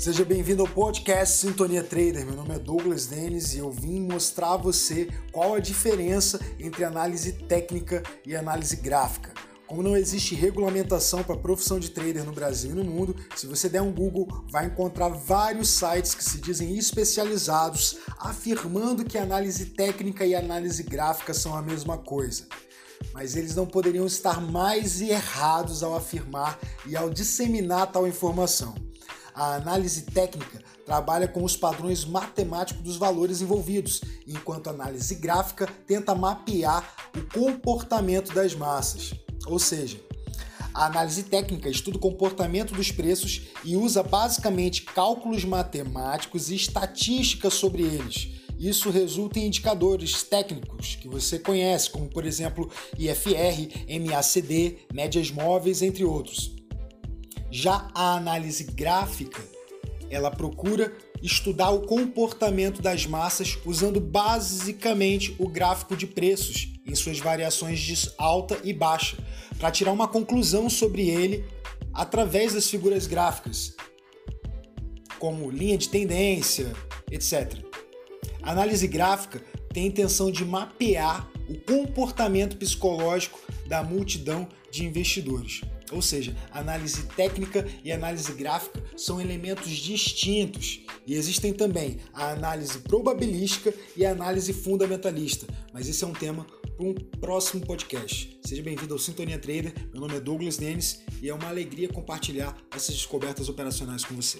Seja bem-vindo ao podcast Sintonia Trader. Meu nome é Douglas Denis e eu vim mostrar a você qual a diferença entre análise técnica e análise gráfica. Como não existe regulamentação para a profissão de trader no Brasil e no mundo, se você der um Google, vai encontrar vários sites que se dizem especializados afirmando que análise técnica e análise gráfica são a mesma coisa. Mas eles não poderiam estar mais errados ao afirmar e ao disseminar tal informação. A análise técnica trabalha com os padrões matemáticos dos valores envolvidos, enquanto a análise gráfica tenta mapear o comportamento das massas. Ou seja, a análise técnica estuda o comportamento dos preços e usa basicamente cálculos matemáticos e estatísticas sobre eles. Isso resulta em indicadores técnicos que você conhece, como por exemplo IFR, MACD, médias móveis, entre outros. Já a análise gráfica, ela procura estudar o comportamento das massas usando basicamente o gráfico de preços em suas variações de alta e baixa, para tirar uma conclusão sobre ele através das figuras gráficas, como linha de tendência, etc. A análise gráfica tem a intenção de mapear o comportamento psicológico da multidão de investidores. Ou seja, análise técnica e análise gráfica são elementos distintos e existem também a análise probabilística e a análise fundamentalista, mas esse é um tema para um próximo podcast. Seja bem-vindo ao Sintonia Trader. Meu nome é Douglas Denis e é uma alegria compartilhar essas descobertas operacionais com você.